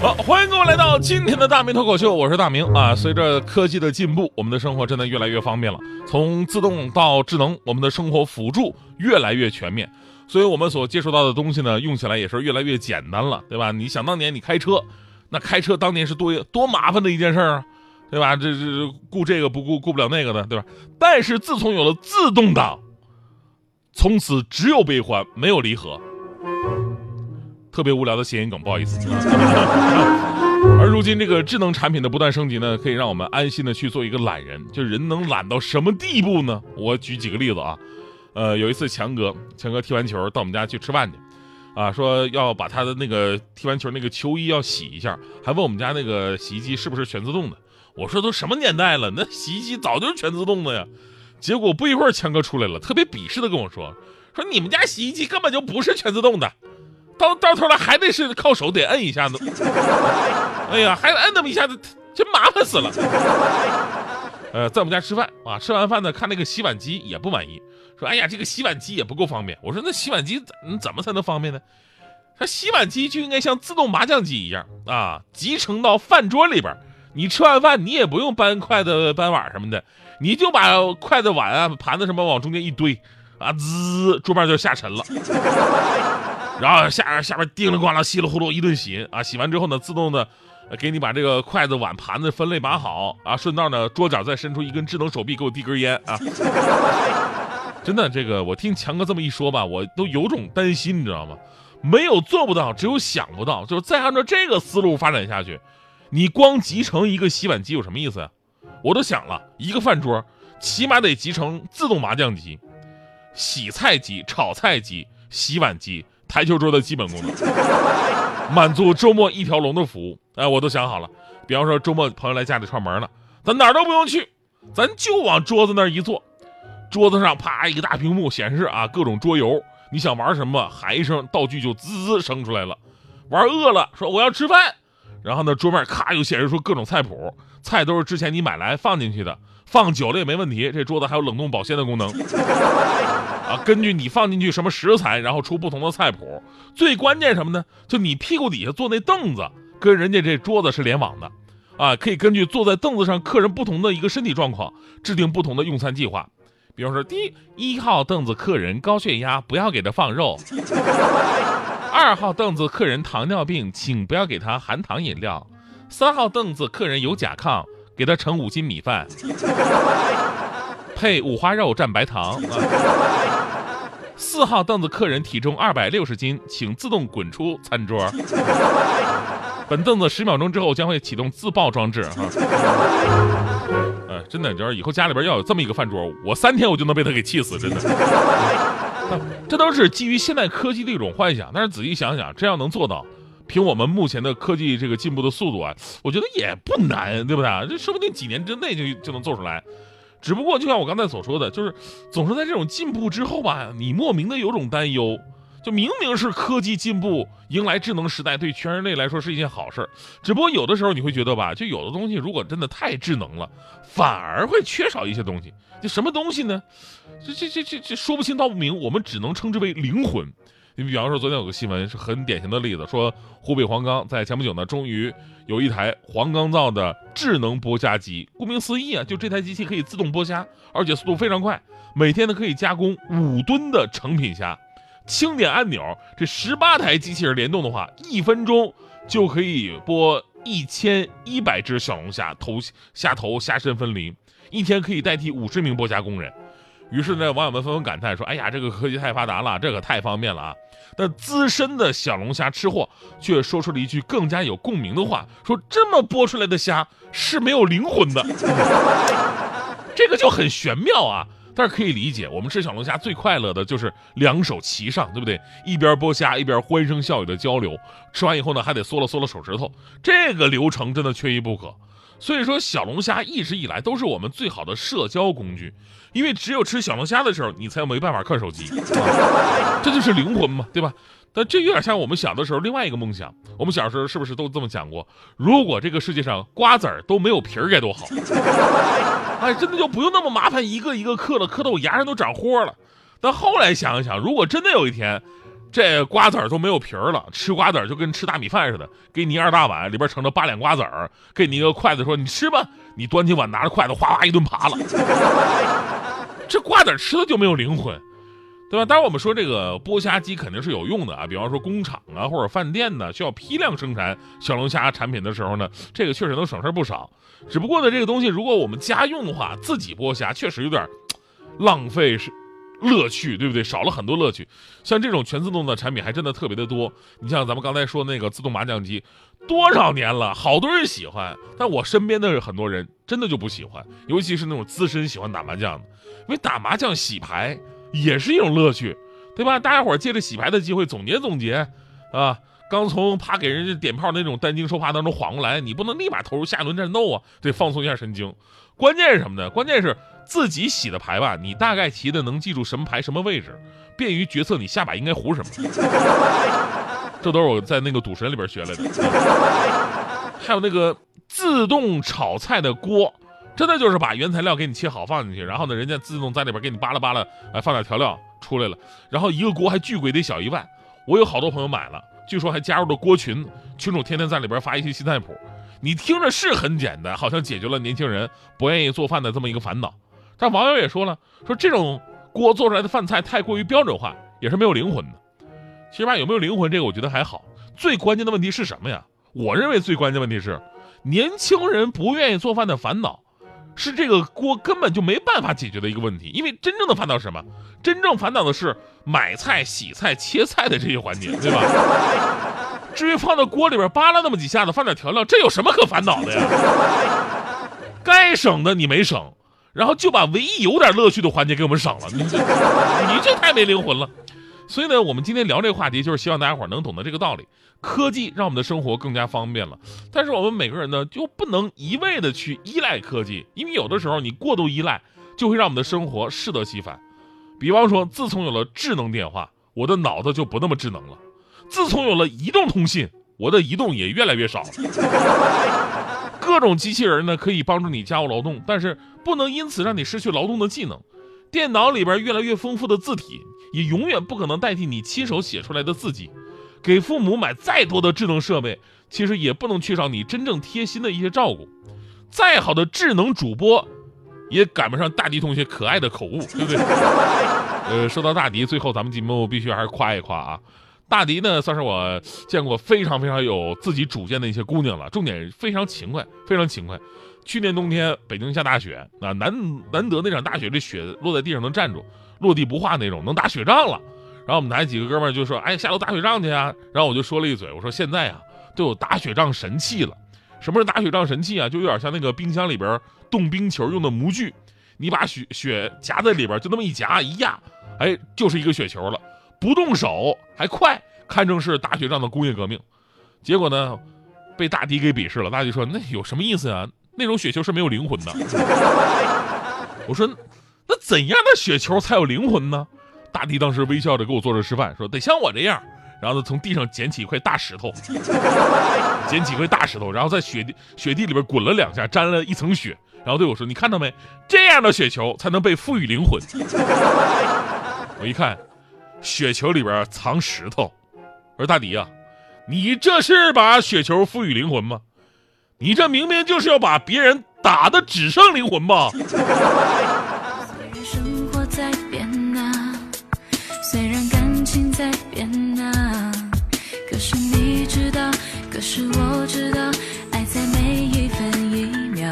好，欢迎各位来到今天的大明脱口秀，我是大明啊。随着科技的进步，我们的生活真的越来越方便了，从自动到智能，我们的生活辅助越来越全面，所以我们所接触到的东西呢，用起来也是越来越简单了，对吧？你想当年你开车，那开车当年是多多麻烦的一件事儿啊，对吧？这这顾这个不顾顾不了那个的，对吧？但是自从有了自动挡，从此只有悲欢，没有离合。特别无聊的谐音梗，不好意思。而如今这个智能产品的不断升级呢，可以让我们安心的去做一个懒人。就人能懒到什么地步呢？我举几个例子啊。呃，有一次强哥，强哥踢完球到我们家去吃饭去，啊，说要把他的那个踢完球那个球衣要洗一下，还问我们家那个洗衣机是不是全自动的。我说都什么年代了，那洗衣机早就是全自动的呀。结果不一会儿，强哥出来了，特别鄙视的跟我说，说你们家洗衣机根本就不是全自动的。到到头来还得是靠手得摁一下子，哎呀，还得摁那么一下子，真麻烦死了。呃，在我们家吃饭啊，吃完饭呢，看那个洗碗机也不满意，说：“哎呀，这个洗碗机也不够方便。”我说：“那洗碗机怎怎么才能方便呢？”他洗碗机就应该像自动麻将机一样啊，集成到饭桌里边。你吃完饭，你也不用搬筷子、搬碗什么的，你就把筷子、碗啊、盘子什么往中间一堆，啊，滋，桌面就下沉了。然后下下边叮了咣啷稀里呼噜一顿洗啊，洗完之后呢，自动的给你把这个筷子碗盘子分类码好啊，顺道呢桌角再伸出一根智能手臂给我递根烟啊。真的，这个我听强哥这么一说吧，我都有种担心，你知道吗？没有做不到，只有想不到。就是再按照这个思路发展下去，你光集成一个洗碗机有什么意思呀？我都想了一个饭桌，起码得集成自动麻将机、洗菜机、炒菜机、洗碗机。台球桌的基本功能，满足周末一条龙的服务。哎，我都想好了，比方说周末朋友来家里串门了，咱哪儿都不用去，咱就往桌子那儿一坐，桌子上啪一个大屏幕显示啊各种桌游，你想玩什么，喊一声道具就滋滋生出来了。玩饿了说我要吃饭，然后呢桌面咔又显示出各种菜谱，菜都是之前你买来放进去的，放久了也没问题。这桌子还有冷冻保鲜的功能。啊，根据你放进去什么食材，然后出不同的菜谱。最关键什么呢？就你屁股底下坐那凳子，跟人家这桌子是联网的，啊，可以根据坐在凳子上客人不同的一个身体状况，制定不同的用餐计划。比方说，第一一号凳子客人高血压，不要给他放肉；二号凳子客人糖尿病，请不要给他含糖饮料；三号凳子客人有甲亢，给他盛五斤米饭，配五花肉蘸白糖。四号凳子客人体重二百六十斤，请自动滚出餐桌。本凳子十秒钟之后将会启动自爆装置。哈，哎，真的，就是以后家里边要有这么一个饭桌，我三天我就能被他给气死，真的。这都是基于现代科技的一种幻想，但是仔细想想，这要能做到，凭我们目前的科技这个进步的速度啊，我觉得也不难，对不对啊？这说不定几年之内就就能做出来。只不过，就像我刚才所说的，就是总是在这种进步之后吧，你莫名的有种担忧。就明明是科技进步，迎来智能时代，对全人类来说是一件好事儿。只不过有的时候你会觉得吧，就有的东西如果真的太智能了，反而会缺少一些东西。就什么东西呢？这这这这这说不清道不明，我们只能称之为灵魂。你比方说，昨天有个新闻是很典型的例子，说湖北黄冈在前不久呢，终于有一台黄冈造的智能剥虾机。顾名思义啊，就这台机器可以自动剥虾，而且速度非常快，每天呢可以加工五吨的成品虾。轻点按钮，这十八台机器人联动的话，一分钟就可以剥一千一百只小龙虾，头虾头虾身分离，一天可以代替五十名剥虾工人。于是呢，网友们纷纷感叹说：“哎呀，这个科技太发达了，这可太方便了啊！”但资深的小龙虾吃货却说出了一句更加有共鸣的话：“说这么剥出来的虾是没有灵魂的。”这个就很玄妙啊！但是可以理解，我们吃小龙虾最快乐的就是两手齐上，对不对？一边剥虾一边欢声笑语的交流。吃完以后呢，还得嗦了嗦了手指头，这个流程真的缺一不可。所以说，小龙虾一直以来都是我们最好的社交工具，因为只有吃小龙虾的时候，你才没办法看手机，这就是灵魂嘛，对吧？但这有点像我们小的时候另外一个梦想。我们小时候是不是都这么讲过？如果这个世界上瓜子儿都没有皮儿该多好！哎，真的就不用那么麻烦，一个一个嗑了，嗑到我牙上都长豁了。但后来想一想，如果真的有一天，这瓜子儿都没有皮儿了，吃瓜子儿就跟吃大米饭似的，给你二大碗，里边盛着八两瓜子儿，给你一个筷子，说你吃吧，你端起碗拿着筷子哗哗一顿扒了，这瓜子儿吃的就没有灵魂。对吧？当然，我们说这个剥虾机肯定是有用的啊。比方说工厂啊，或者饭店呢，需要批量生产小龙虾产品的时候呢，这个确实能省事不少。只不过呢，这个东西如果我们家用的话，自己剥虾确实有点浪费是乐趣，对不对？少了很多乐趣。像这种全自动的产品还真的特别的多。你像咱们刚才说那个自动麻将机，多少年了，好多人喜欢，但我身边的很多人真的就不喜欢，尤其是那种资深喜欢打麻将的，因为打麻将洗牌。也是一种乐趣，对吧？大家伙借着洗牌的机会总结总结，啊，刚从怕给人家点炮那种担惊受怕当中缓过来，你不能立马投入下一轮战斗啊，得放松一下神经。关键是什么呢？关键是自己洗的牌吧，你大概齐的能记住什么牌什么位置，便于决策你下把应该胡什么。这都是我在那个赌神里边学来的。还有那个自动炒菜的锅。真的就是把原材料给你切好放进去，然后呢，人家自动在里边给你扒拉扒拉，哎，放点调料出来了。然后一个锅还巨贵，得小一万。我有好多朋友买了，据说还加入了锅群，群主天天在里边发一些新菜谱。你听着是很简单，好像解决了年轻人不愿意做饭的这么一个烦恼。但网友也说了，说这种锅做出来的饭菜太过于标准化，也是没有灵魂的。其实吧，有没有灵魂这个我觉得还好，最关键的问题是什么呀？我认为最关键问题是年轻人不愿意做饭的烦恼。是这个锅根本就没办法解决的一个问题，因为真正的烦恼是什么？真正烦恼的是买菜、洗菜、切菜的这些环节，对吧？至于放到锅里边扒拉那么几下子，放点调料，这有什么可烦恼的呀？该省的你没省，然后就把唯一有点乐趣的环节给我们省了，你这你这太没灵魂了。所以呢，我们今天聊这个话题，就是希望大家伙能懂得这个道理。科技让我们的生活更加方便了，但是我们每个人呢，就不能一味的去依赖科技，因为有的时候你过度依赖，就会让我们的生活适得其反。比方说，自从有了智能电话，我的脑子就不那么智能了；自从有了移动通信，我的移动也越来越少了。各种机器人呢，可以帮助你家务劳动，但是不能因此让你失去劳动的技能。电脑里边越来越丰富的字体。也永远不可能代替你亲手写出来的字迹。给父母买再多的智能设备，其实也不能缺少你真正贴心的一些照顾。再好的智能主播，也赶不上大迪同学可爱的口误，对不对？呃，说到大迪，最后咱们节目必须还是夸一夸啊。大迪呢，算是我见过非常非常有自己主见的一些姑娘了，重点非常勤快，非常勤快。去年冬天北京下大雪，啊，难难得那场大雪，这雪落在地上能站住。落地不化那种，能打雪仗了。然后我们台几个哥们就说：“哎，下楼打雪仗去啊！”然后我就说了一嘴，我说：“现在啊，都有打雪仗神器了。什么是打雪仗神器啊？就有点像那个冰箱里边冻冰球用的模具，你把雪雪夹在里边，就那么一夹一压，哎，就是一个雪球了，不动手还快，堪称是打雪仗的工业革命。结果呢，被大迪给鄙视了。大迪说：“那有什么意思啊？那种雪球是没有灵魂的。”我说。那怎样的雪球才有灵魂呢？大迪当时微笑着给我做着示范，说得像我这样，然后呢从地上捡起一块大石头，捡起一块大石头，然后在雪地雪地里边滚了两下，沾了一层雪，然后对我说：“你看到没？这样的雪球才能被赋予灵魂。”我一看，雪球里边藏石头，我说大迪呀，你这是把雪球赋予灵魂吗？你这明明就是要把别人打的只剩灵魂嘛！可是我知道，爱在每一分一秒，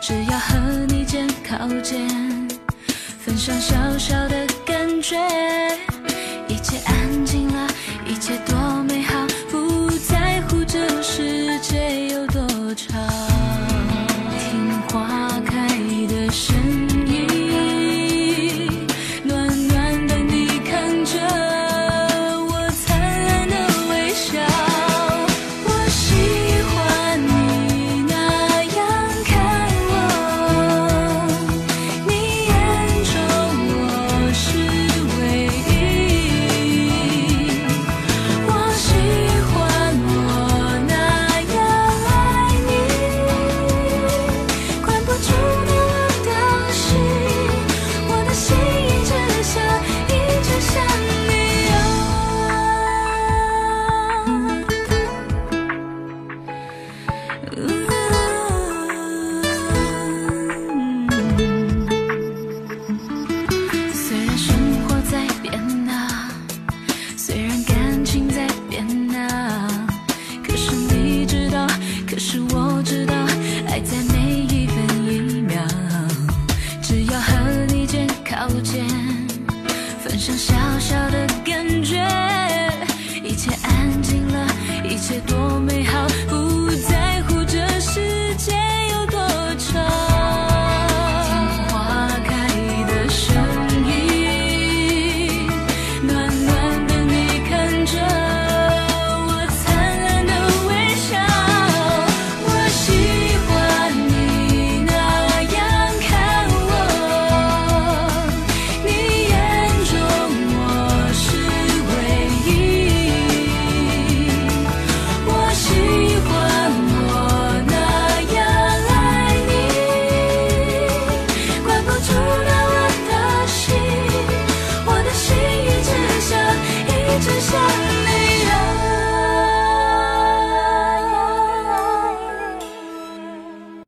只要和你肩靠肩，分享小小的雪